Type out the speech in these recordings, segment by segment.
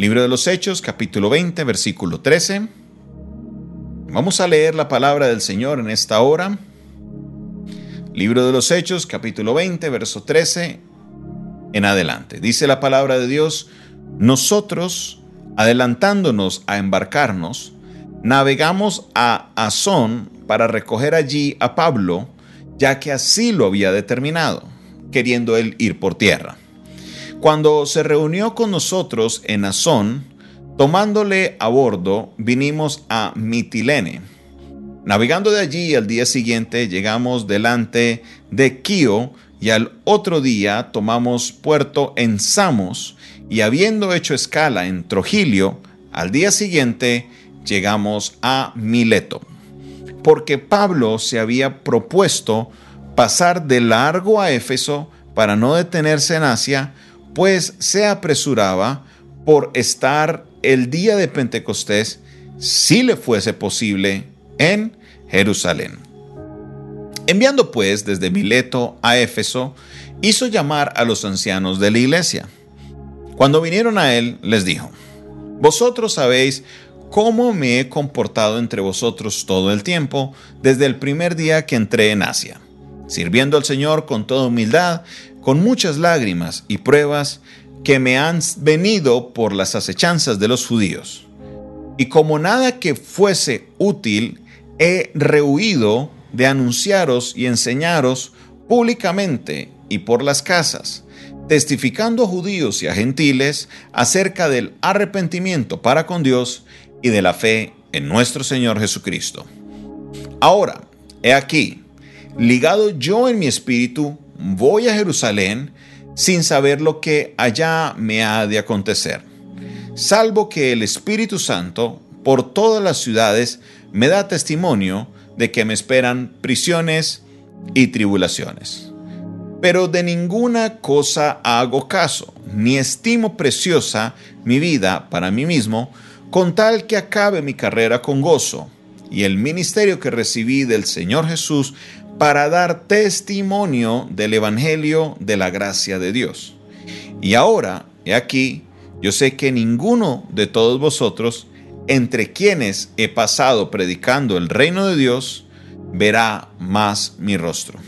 Libro de los Hechos, capítulo 20, versículo 13. Vamos a leer la palabra del Señor en esta hora. Libro de los Hechos, capítulo 20, verso 13 en adelante. Dice la palabra de Dios, nosotros, adelantándonos a embarcarnos, navegamos a Azón para recoger allí a Pablo, ya que así lo había determinado, queriendo él ir por tierra. Cuando se reunió con nosotros en Azón, tomándole a bordo, vinimos a Mitilene. Navegando de allí al día siguiente llegamos delante de Quío y al otro día tomamos puerto en Samos y habiendo hecho escala en Trogilio, al día siguiente llegamos a Mileto. Porque Pablo se había propuesto pasar de largo a Éfeso para no detenerse en Asia, pues se apresuraba por estar el día de Pentecostés, si le fuese posible, en Jerusalén. Enviando pues desde Mileto a Éfeso, hizo llamar a los ancianos de la iglesia. Cuando vinieron a él, les dijo, Vosotros sabéis cómo me he comportado entre vosotros todo el tiempo, desde el primer día que entré en Asia, sirviendo al Señor con toda humildad, con muchas lágrimas y pruebas que me han venido por las acechanzas de los judíos. Y como nada que fuese útil, he rehuido de anunciaros y enseñaros públicamente y por las casas, testificando a judíos y a gentiles acerca del arrepentimiento para con Dios y de la fe en nuestro Señor Jesucristo. Ahora, he aquí, ligado yo en mi espíritu, voy a Jerusalén sin saber lo que allá me ha de acontecer, salvo que el Espíritu Santo por todas las ciudades me da testimonio de que me esperan prisiones y tribulaciones. Pero de ninguna cosa hago caso, ni estimo preciosa mi vida para mí mismo, con tal que acabe mi carrera con gozo y el ministerio que recibí del Señor Jesús para dar testimonio del Evangelio de la gracia de Dios. Y ahora, he aquí, yo sé que ninguno de todos vosotros, entre quienes he pasado predicando el reino de Dios, verá más mi rostro.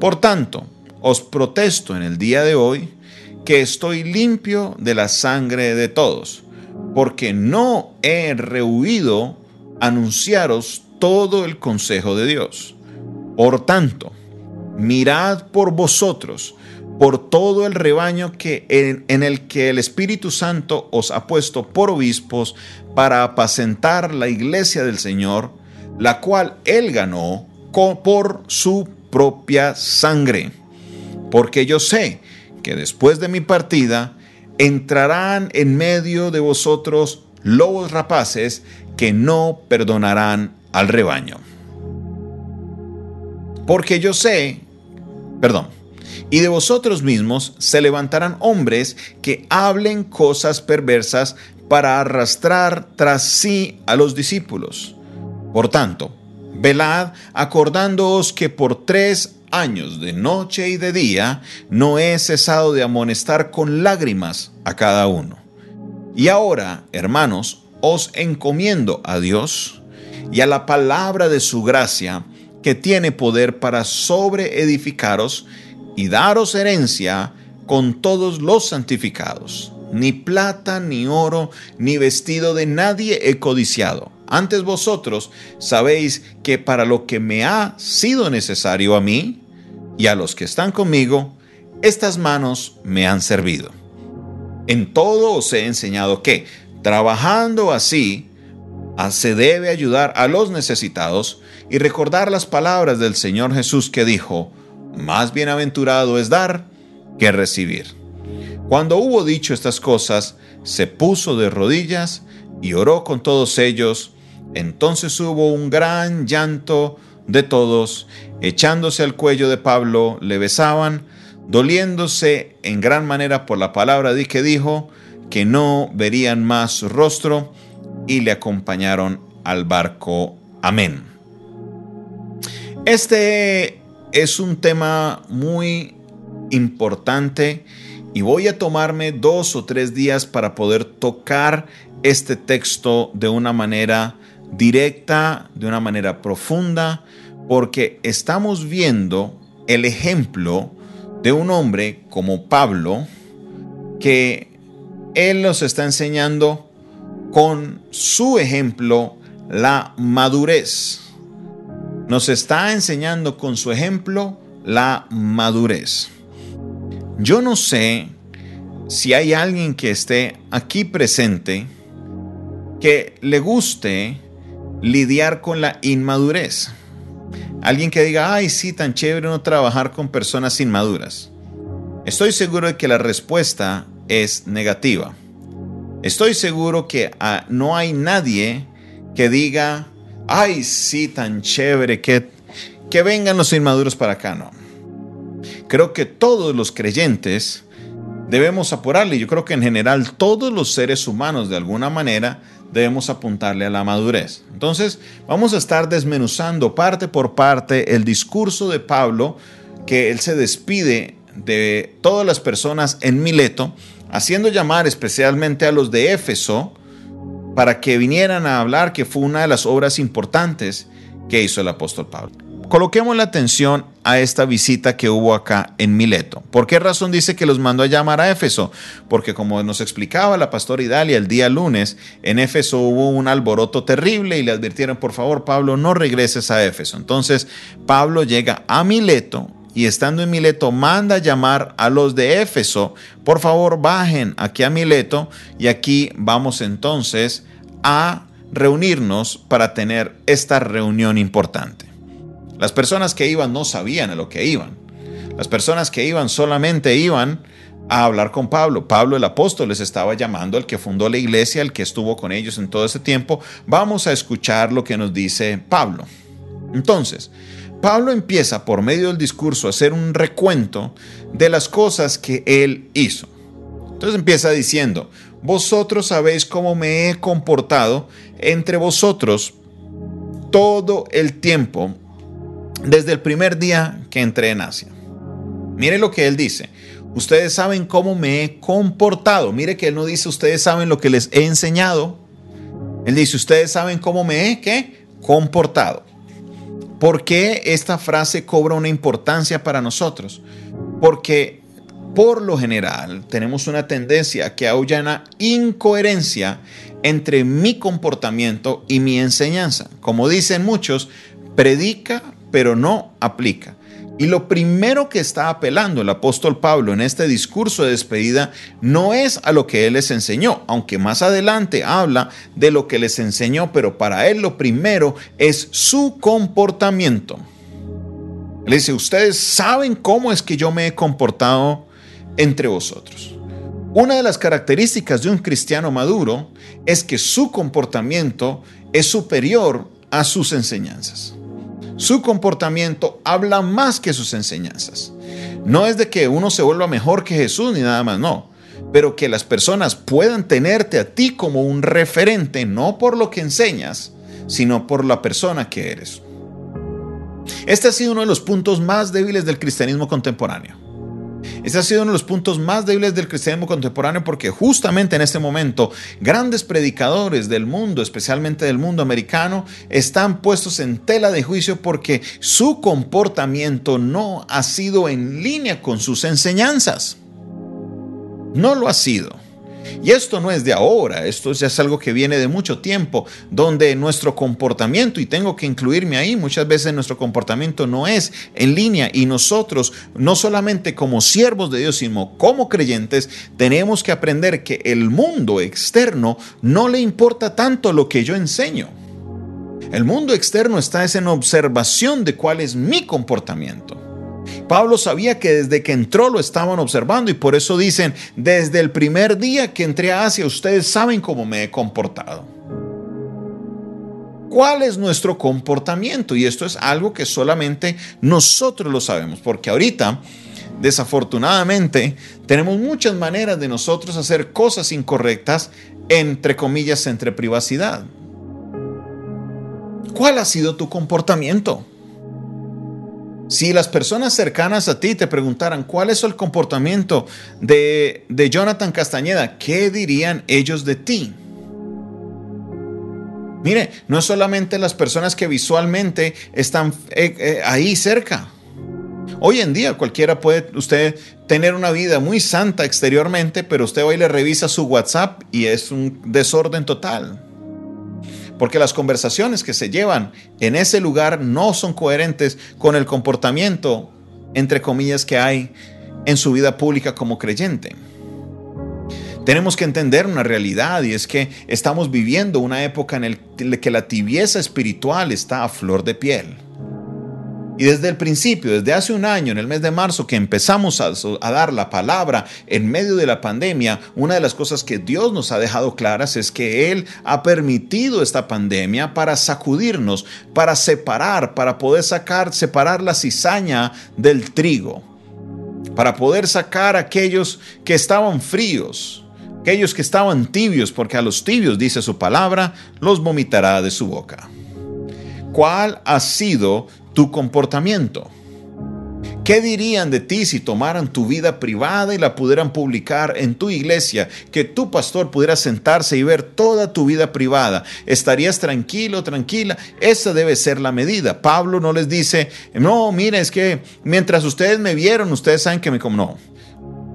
Por tanto, os protesto en el día de hoy que estoy limpio de la sangre de todos porque no he rehuido anunciaros todo el consejo de Dios. Por tanto, mirad por vosotros, por todo el rebaño que en, en, el que el Espíritu Santo os ha puesto por obispos para apacentar la iglesia del Señor, la cual él ganó por su propia sangre. Porque yo sé que después de mi partida, entrarán en medio de vosotros lobos rapaces que no perdonarán al rebaño. Porque yo sé, perdón, y de vosotros mismos se levantarán hombres que hablen cosas perversas para arrastrar tras sí a los discípulos. Por tanto, velad acordándoos que por tres años de noche y de día, no he cesado de amonestar con lágrimas a cada uno. Y ahora, hermanos, os encomiendo a Dios y a la palabra de su gracia, que tiene poder para sobreedificaros y daros herencia con todos los santificados. Ni plata, ni oro, ni vestido de nadie he codiciado. Antes vosotros sabéis que para lo que me ha sido necesario a mí, y a los que están conmigo, estas manos me han servido. En todo os he enseñado que, trabajando así, se debe ayudar a los necesitados y recordar las palabras del Señor Jesús que dijo, más bienaventurado es dar que recibir. Cuando hubo dicho estas cosas, se puso de rodillas y oró con todos ellos. Entonces hubo un gran llanto de todos, echándose al cuello de Pablo, le besaban, doliéndose en gran manera por la palabra de que dijo, que no verían más su rostro, y le acompañaron al barco. Amén. Este es un tema muy importante y voy a tomarme dos o tres días para poder tocar este texto de una manera directa, de una manera profunda, porque estamos viendo el ejemplo de un hombre como Pablo, que él nos está enseñando con su ejemplo la madurez. Nos está enseñando con su ejemplo la madurez. Yo no sé si hay alguien que esté aquí presente que le guste lidiar con la inmadurez. Alguien que diga, ay, sí, tan chévere no trabajar con personas inmaduras. Estoy seguro de que la respuesta es negativa. Estoy seguro que ah, no hay nadie que diga, ay, sí, tan chévere, que, que vengan los inmaduros para acá, no. Creo que todos los creyentes debemos apurarle. Yo creo que en general todos los seres humanos de alguna manera debemos apuntarle a la madurez. Entonces, vamos a estar desmenuzando parte por parte el discurso de Pablo, que él se despide de todas las personas en Mileto, haciendo llamar especialmente a los de Éfeso para que vinieran a hablar, que fue una de las obras importantes que hizo el apóstol Pablo. Coloquemos la atención a esta visita que hubo acá en Mileto. ¿Por qué razón dice que los mandó a llamar a Éfeso? Porque como nos explicaba la pastora Idalia el día lunes, en Éfeso hubo un alboroto terrible y le advirtieron, por favor, Pablo, no regreses a Éfeso. Entonces, Pablo llega a Mileto y estando en Mileto manda llamar a los de Éfeso, por favor, bajen aquí a Mileto y aquí vamos entonces a reunirnos para tener esta reunión importante. Las personas que iban no sabían a lo que iban. Las personas que iban solamente iban a hablar con Pablo. Pablo el apóstol les estaba llamando, el que fundó la iglesia, el que estuvo con ellos en todo ese tiempo. Vamos a escuchar lo que nos dice Pablo. Entonces, Pablo empieza por medio del discurso a hacer un recuento de las cosas que él hizo. Entonces empieza diciendo, vosotros sabéis cómo me he comportado entre vosotros todo el tiempo desde el primer día que entré en Asia. Mire lo que él dice. Ustedes saben cómo me he comportado. Mire que él no dice ustedes saben lo que les he enseñado. Él dice ustedes saben cómo me he ¿qué? comportado. ¿Por qué esta frase cobra una importancia para nosotros? Porque por lo general tenemos una tendencia que haya una incoherencia entre mi comportamiento y mi enseñanza. Como dicen muchos, predica pero no aplica. Y lo primero que está apelando el apóstol Pablo en este discurso de despedida no es a lo que él les enseñó, aunque más adelante habla de lo que les enseñó, pero para él lo primero es su comportamiento. Le dice, ustedes saben cómo es que yo me he comportado entre vosotros. Una de las características de un cristiano maduro es que su comportamiento es superior a sus enseñanzas. Su comportamiento habla más que sus enseñanzas. No es de que uno se vuelva mejor que Jesús ni nada más, no. Pero que las personas puedan tenerte a ti como un referente, no por lo que enseñas, sino por la persona que eres. Este ha sido uno de los puntos más débiles del cristianismo contemporáneo. Ese ha sido uno de los puntos más débiles del cristianismo contemporáneo porque justamente en este momento grandes predicadores del mundo, especialmente del mundo americano, están puestos en tela de juicio porque su comportamiento no ha sido en línea con sus enseñanzas. No lo ha sido. Y esto no es de ahora, esto ya es algo que viene de mucho tiempo, donde nuestro comportamiento, y tengo que incluirme ahí, muchas veces nuestro comportamiento no es en línea y nosotros, no solamente como siervos de Dios, sino como creyentes, tenemos que aprender que el mundo externo no le importa tanto lo que yo enseño. El mundo externo está en observación de cuál es mi comportamiento. Pablo sabía que desde que entró lo estaban observando y por eso dicen, desde el primer día que entré a Asia, ustedes saben cómo me he comportado. ¿Cuál es nuestro comportamiento? Y esto es algo que solamente nosotros lo sabemos, porque ahorita, desafortunadamente, tenemos muchas maneras de nosotros hacer cosas incorrectas, entre comillas, entre privacidad. ¿Cuál ha sido tu comportamiento? Si las personas cercanas a ti te preguntaran cuál es el comportamiento de, de Jonathan Castañeda, ¿qué dirían ellos de ti? Mire, no solamente las personas que visualmente están eh, eh, ahí cerca. Hoy en día cualquiera puede usted tener una vida muy santa exteriormente, pero usted hoy le revisa su WhatsApp y es un desorden total porque las conversaciones que se llevan en ese lugar no son coherentes con el comportamiento, entre comillas, que hay en su vida pública como creyente. Tenemos que entender una realidad y es que estamos viviendo una época en la que la tibieza espiritual está a flor de piel. Y desde el principio, desde hace un año, en el mes de marzo, que empezamos a, dar la palabra en medio de la pandemia, una de las cosas que Dios nos ha dejado claras es que Él ha permitido esta pandemia para sacudirnos, para separar, para poder sacar, separar la cizaña del trigo, para poder sacar aquellos que estaban fríos, aquellos que estaban tibios, porque a los tibios, dice su palabra, los vomitará de su boca. ¿Cuál ha sido tu comportamiento. ¿Qué dirían de ti si tomaran tu vida privada y la pudieran publicar en tu iglesia? Que tu pastor pudiera sentarse y ver toda tu vida privada. ¿Estarías tranquilo, tranquila? Esa debe ser la medida. Pablo no les dice, no, mire, es que mientras ustedes me vieron, ustedes saben que me... No.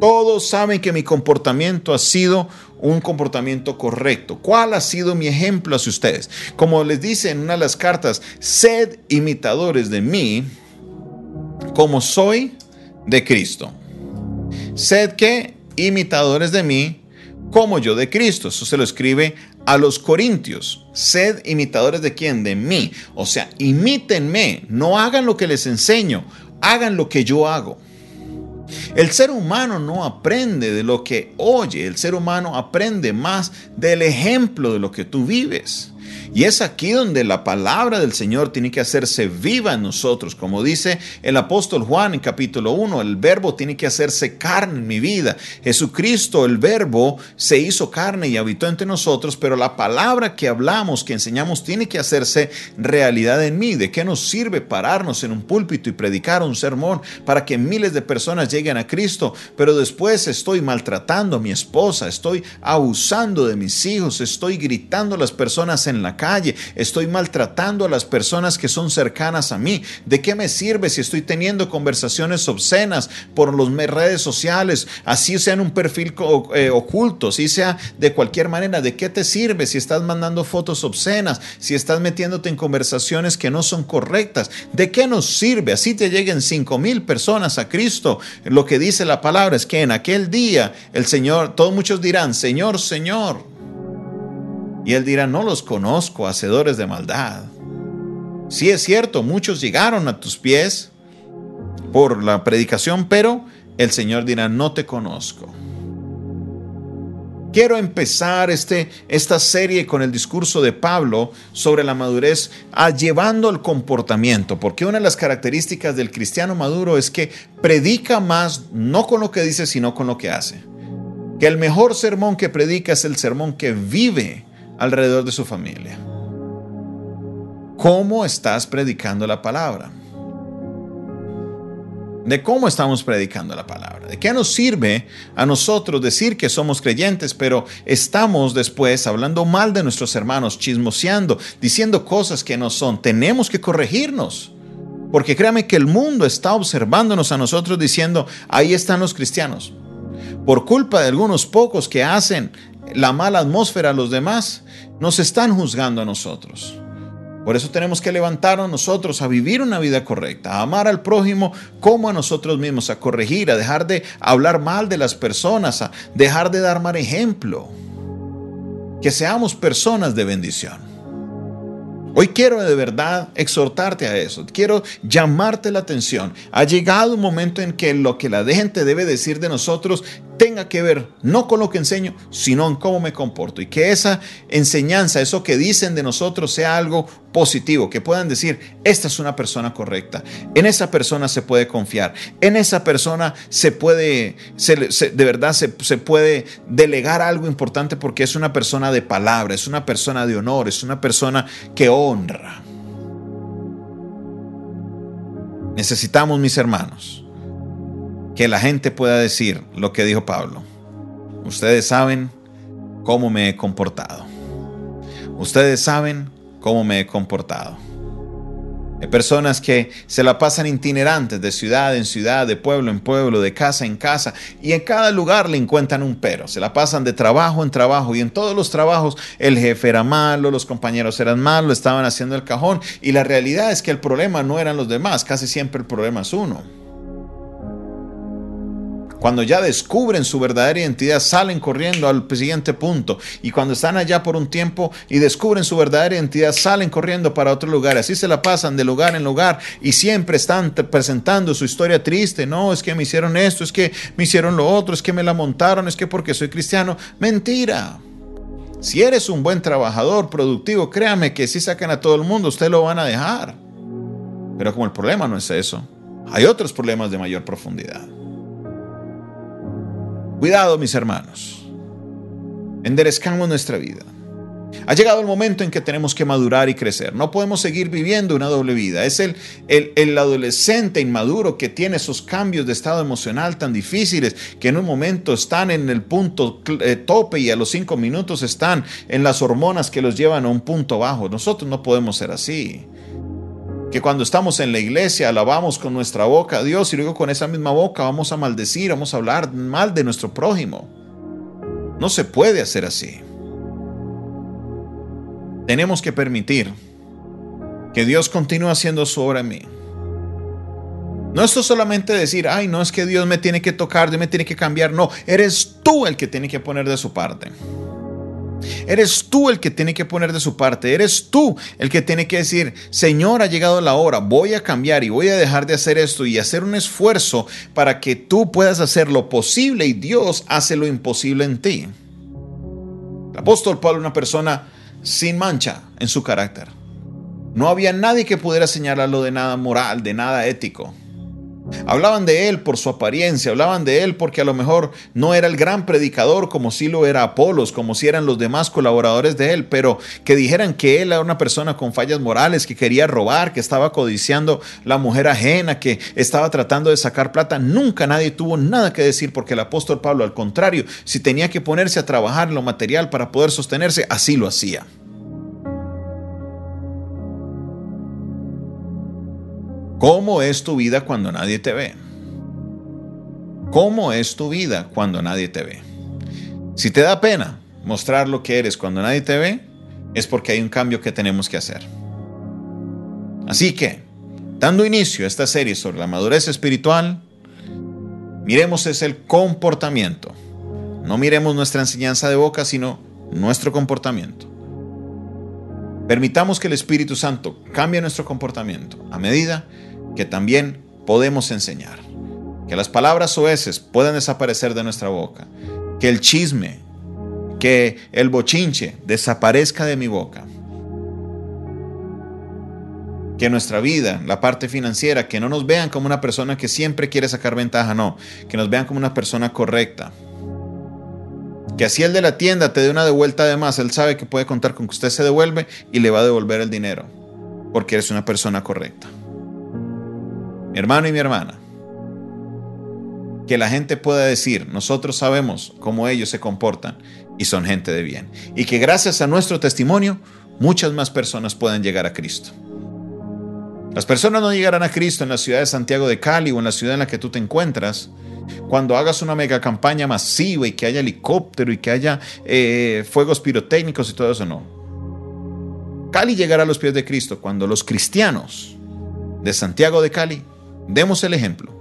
Todos saben que mi comportamiento ha sido un comportamiento correcto. ¿Cuál ha sido mi ejemplo hacia ustedes? Como les dice en una de las cartas, sed imitadores de mí como soy de Cristo. Sed que imitadores de mí como yo de Cristo. Eso se lo escribe a los corintios. Sed imitadores de quién? De mí. O sea, imítenme. No hagan lo que les enseño. Hagan lo que yo hago. El ser humano no aprende de lo que oye, el ser humano aprende más del ejemplo de lo que tú vives. Y es aquí donde la palabra del Señor tiene que hacerse viva en nosotros. Como dice el apóstol Juan en capítulo 1, el verbo tiene que hacerse carne en mi vida. Jesucristo, el verbo, se hizo carne y habitó entre nosotros, pero la palabra que hablamos, que enseñamos, tiene que hacerse realidad en mí. ¿De qué nos sirve pararnos en un púlpito y predicar un sermón para que miles de personas lleguen a Cristo? Pero después estoy maltratando a mi esposa, estoy abusando de mis hijos, estoy gritando a las personas en la calle, estoy maltratando a las personas que son cercanas a mí. ¿De qué me sirve si estoy teniendo conversaciones obscenas por las redes sociales, así sea en un perfil eh, oculto, si sea de cualquier manera? ¿De qué te sirve si estás mandando fotos obscenas, si estás metiéndote en conversaciones que no son correctas? ¿De qué nos sirve? Así te lleguen cinco mil personas a Cristo. Lo que dice la palabra es que en aquel día el Señor, todos muchos dirán, Señor, Señor. Y él dirá, no los conozco, hacedores de maldad. Sí es cierto, muchos llegaron a tus pies por la predicación, pero el Señor dirá, no te conozco. Quiero empezar este, esta serie con el discurso de Pablo sobre la madurez, a llevando el comportamiento, porque una de las características del cristiano maduro es que predica más no con lo que dice, sino con lo que hace. Que el mejor sermón que predica es el sermón que vive alrededor de su familia. ¿Cómo estás predicando la palabra? de cómo estamos predicando la palabra. ¿De qué nos sirve a nosotros decir que somos creyentes, pero estamos después hablando mal de nuestros hermanos, chismoseando, diciendo cosas que no son? Tenemos que corregirnos. Porque créame que el mundo está observándonos a nosotros diciendo, ahí están los cristianos. Por culpa de algunos pocos que hacen la mala atmósfera a los demás, nos están juzgando a nosotros. Por eso tenemos que levantarnos nosotros a vivir una vida correcta, a amar al prójimo como a nosotros mismos, a corregir, a dejar de hablar mal de las personas, a dejar de dar mal ejemplo. Que seamos personas de bendición. Hoy quiero de verdad exhortarte a eso, quiero llamarte la atención. Ha llegado un momento en que lo que la gente debe decir de nosotros tenga que ver no con lo que enseño, sino en cómo me comporto. Y que esa enseñanza, eso que dicen de nosotros sea algo positivo, que puedan decir, esta es una persona correcta, en esa persona se puede confiar, en esa persona se puede, de verdad se, se puede delegar algo importante porque es una persona de palabra, es una persona de honor, es una persona que honra. Necesitamos, mis hermanos, que la gente pueda decir lo que dijo Pablo. Ustedes saben cómo me he comportado. Ustedes saben cómo me he comportado. Hay personas que se la pasan itinerantes de ciudad en ciudad, de pueblo en pueblo, de casa en casa, y en cada lugar le encuentran un pero. Se la pasan de trabajo en trabajo, y en todos los trabajos el jefe era malo, los compañeros eran malos, estaban haciendo el cajón, y la realidad es que el problema no eran los demás, casi siempre el problema es uno. Cuando ya descubren su verdadera identidad, salen corriendo al siguiente punto. Y cuando están allá por un tiempo y descubren su verdadera identidad, salen corriendo para otro lugar. Así se la pasan de lugar en lugar y siempre están presentando su historia triste. No, es que me hicieron esto, es que me hicieron lo otro, es que me la montaron, es que porque soy cristiano. Mentira. Si eres un buen trabajador, productivo, créame que si sacan a todo el mundo, usted lo van a dejar. Pero como el problema no es eso, hay otros problemas de mayor profundidad. Cuidado, mis hermanos. Enderezcamos nuestra vida. Ha llegado el momento en que tenemos que madurar y crecer. No podemos seguir viviendo una doble vida. Es el, el, adolescente inmaduro que tiene esos cambios de estado emocional tan difíciles que en un momento están en el punto eh, tope y a los cinco minutos están en las hormonas que los llevan a un punto bajo. Nosotros no podemos ser así que cuando estamos en la iglesia alabamos con nuestra boca a Dios y luego con esa misma boca vamos a maldecir, vamos a hablar mal de nuestro prójimo. No se puede hacer así. Tenemos que permitir que Dios continúe haciendo su obra en mí. No esto solamente decir, ay, no es que Dios me tiene que tocar, Dios me tiene que cambiar. No, eres tú el que tiene que poner de su parte. Eres tú el que tiene que poner de su parte, eres tú el que tiene que decir, Señor, ha llegado la hora, voy a cambiar y voy a dejar de hacer esto y hacer un esfuerzo para que tú puedas hacer lo posible y Dios hace lo imposible en ti. El apóstol Pablo, una persona sin mancha en su carácter. No había nadie que pudiera señalarlo de nada moral, de nada ético. Hablaban de él por su apariencia, hablaban de él porque a lo mejor no era el gran predicador como si lo era Apolos, como si eran los demás colaboradores de él, pero que dijeran que él era una persona con fallas morales, que quería robar, que estaba codiciando la mujer ajena, que estaba tratando de sacar plata. Nunca nadie tuvo nada que decir porque el apóstol Pablo, al contrario, si tenía que ponerse a trabajar en lo material para poder sostenerse, así lo hacía. ¿Cómo es tu vida cuando nadie te ve? ¿Cómo es tu vida cuando nadie te ve? Si te da pena mostrar lo que eres cuando nadie te ve, es porque hay un cambio que tenemos que hacer. Así que, dando inicio a esta serie sobre la madurez espiritual, miremos es el comportamiento. No miremos nuestra enseñanza de boca, sino nuestro comportamiento. Permitamos que el Espíritu Santo cambie nuestro comportamiento a medida que también podemos enseñar. Que las palabras oeces puedan desaparecer de nuestra boca. Que el chisme, que el bochinche desaparezca de mi boca. Que nuestra vida, la parte financiera, que no nos vean como una persona que siempre quiere sacar ventaja, no. Que nos vean como una persona correcta. Que así el de la tienda te dé una devuelta de más, él sabe que puede contar con que usted se devuelve y le va a devolver el dinero. Porque eres una persona correcta mi hermano y mi hermana, que la gente pueda decir, nosotros sabemos cómo ellos se comportan y son gente de bien. Y que gracias a nuestro testimonio, muchas más personas puedan llegar a Cristo. Las personas no llegarán a Cristo en la ciudad de Santiago de Cali o en la ciudad en la que tú te encuentras cuando hagas una mega campaña masiva y que haya helicóptero y que haya eh, fuegos pirotécnicos y todo eso, no. Cali llegará a los pies de Cristo cuando los cristianos de Santiago de Cali Demos el ejemplo.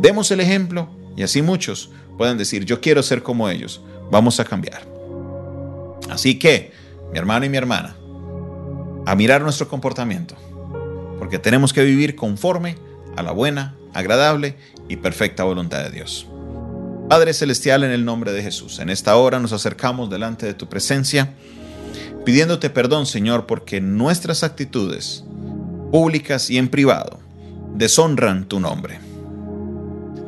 Demos el ejemplo y así muchos puedan decir, yo quiero ser como ellos. Vamos a cambiar. Así que, mi hermano y mi hermana, a mirar nuestro comportamiento, porque tenemos que vivir conforme a la buena, agradable y perfecta voluntad de Dios. Padre Celestial, en el nombre de Jesús, en esta hora nos acercamos delante de tu presencia, pidiéndote perdón, Señor, porque nuestras actitudes, públicas y en privado, deshonran tu nombre.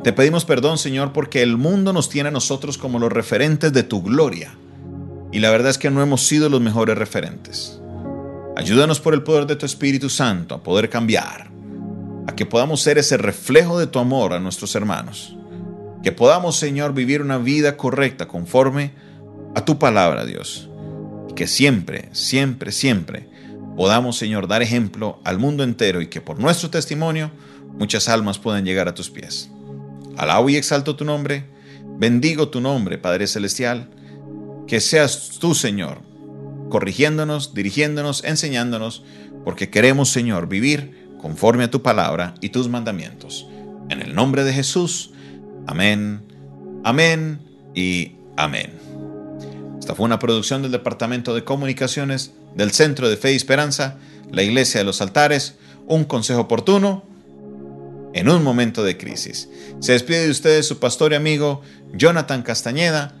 Te pedimos perdón, Señor, porque el mundo nos tiene a nosotros como los referentes de tu gloria. Y la verdad es que no hemos sido los mejores referentes. Ayúdanos por el poder de tu Espíritu Santo a poder cambiar, a que podamos ser ese reflejo de tu amor a nuestros hermanos. Que podamos, Señor, vivir una vida correcta conforme a tu palabra, Dios. Y que siempre, siempre, siempre podamos, Señor, dar ejemplo al mundo entero y que por nuestro testimonio muchas almas puedan llegar a tus pies. Alabo y exalto tu nombre. Bendigo tu nombre, Padre Celestial. Que seas tú, Señor, corrigiéndonos, dirigiéndonos, enseñándonos, porque queremos, Señor, vivir conforme a tu palabra y tus mandamientos. En el nombre de Jesús. Amén, amén y amén. Esta fue una producción del Departamento de Comunicaciones del Centro de Fe y Esperanza, la Iglesia de los Altares, un consejo oportuno en un momento de crisis. Se despide de ustedes su pastor y amigo Jonathan Castañeda,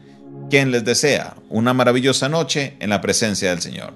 quien les desea una maravillosa noche en la presencia del Señor.